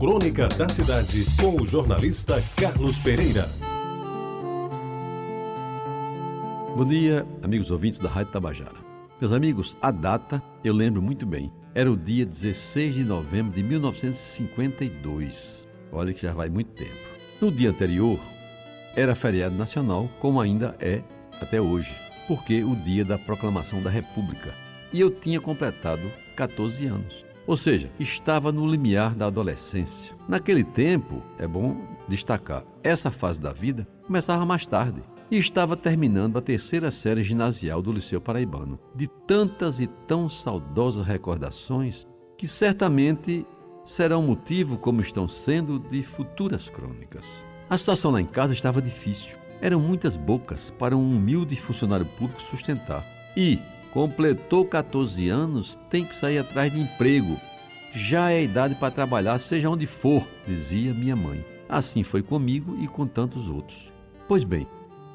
Crônica da Cidade, com o jornalista Carlos Pereira. Bom dia, amigos ouvintes da Rádio Tabajara. Meus amigos, a data eu lembro muito bem. Era o dia 16 de novembro de 1952. Olha que já vai muito tempo. No dia anterior, era feriado nacional, como ainda é até hoje, porque o dia da proclamação da República. E eu tinha completado 14 anos. Ou seja, estava no limiar da adolescência. Naquele tempo, é bom destacar, essa fase da vida começava mais tarde e estava terminando a terceira série ginasial do Liceu Paraibano. De tantas e tão saudosas recordações que certamente serão motivo, como estão sendo, de futuras crônicas. A situação lá em casa estava difícil. Eram muitas bocas para um humilde funcionário público sustentar. E, Completou 14 anos, tem que sair atrás de emprego. Já é idade para trabalhar, seja onde for, dizia minha mãe. Assim foi comigo e com tantos outros. Pois bem,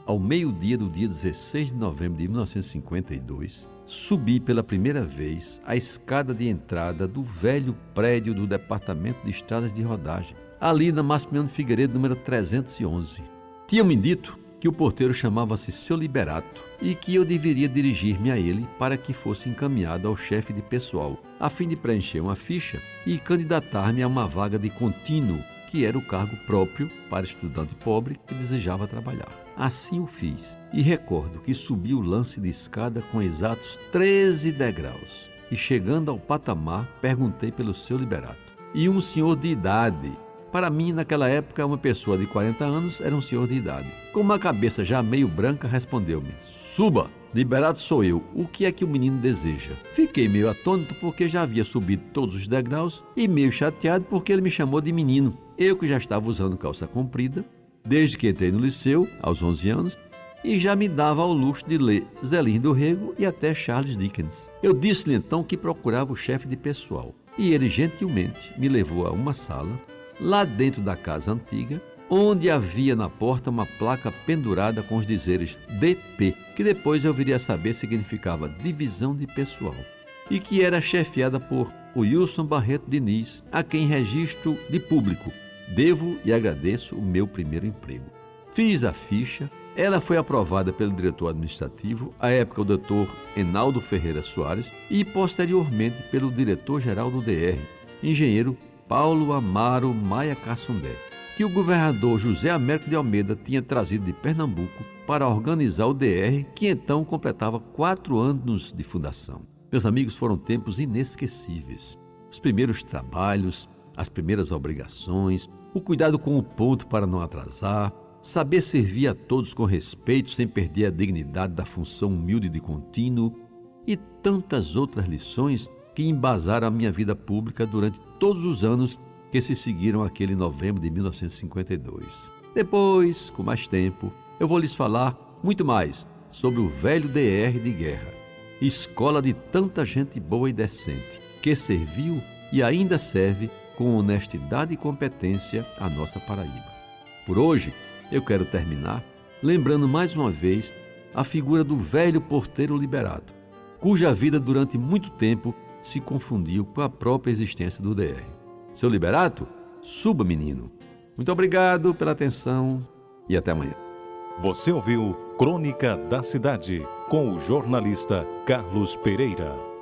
ao meio-dia do dia 16 de novembro de 1952, subi pela primeira vez a escada de entrada do velho prédio do Departamento de Estradas de Rodagem, ali na Massimiliano Figueiredo, número 311. Tinham-me dito que o porteiro chamava-se Seu Liberato e que eu deveria dirigir-me a ele para que fosse encaminhado ao chefe de pessoal, a fim de preencher uma ficha e candidatar-me a uma vaga de contínuo, que era o cargo próprio para estudante pobre que desejava trabalhar. Assim o fiz e recordo que subi o lance de escada com exatos 13 degraus e chegando ao patamar perguntei pelo seu liberato. E um senhor de idade para mim, naquela época, uma pessoa de 40 anos era um senhor de idade. Com uma cabeça já meio branca, respondeu-me: Suba! Liberado sou eu. O que é que o menino deseja? Fiquei meio atônito porque já havia subido todos os degraus e meio chateado porque ele me chamou de menino. Eu que já estava usando calça comprida desde que entrei no liceu, aos 11 anos, e já me dava ao luxo de ler Zelim do Rego e até Charles Dickens. Eu disse-lhe então que procurava o chefe de pessoal e ele gentilmente me levou a uma sala lá dentro da casa antiga, onde havia na porta uma placa pendurada com os dizeres DP, que depois eu viria a saber significava Divisão de Pessoal, e que era chefiada por Wilson Barreto Diniz, a quem registro de público. Devo e agradeço o meu primeiro emprego. Fiz a ficha, ela foi aprovada pelo diretor administrativo, à época o doutor Enaldo Ferreira Soares, e posteriormente pelo diretor-geral do DR, engenheiro Paulo Amaro Maia Cassundé, que o governador José Américo de Almeida tinha trazido de Pernambuco para organizar o DR, que então completava quatro anos de fundação. Meus amigos, foram tempos inesquecíveis. Os primeiros trabalhos, as primeiras obrigações, o cuidado com o ponto para não atrasar, saber servir a todos com respeito sem perder a dignidade da função humilde de contínuo e tantas outras lições que embasaram a minha vida pública durante todos os anos que se seguiram aquele novembro de 1952. Depois, com mais tempo, eu vou lhes falar muito mais sobre o velho DR de guerra, escola de tanta gente boa e decente, que serviu e ainda serve com honestidade e competência a nossa Paraíba. Por hoje, eu quero terminar lembrando mais uma vez a figura do velho porteiro liberado, cuja vida durante muito tempo se confundiu com a própria existência do DR. Seu Liberato, suba, menino. Muito obrigado pela atenção e até amanhã. Você ouviu Crônica da Cidade com o jornalista Carlos Pereira.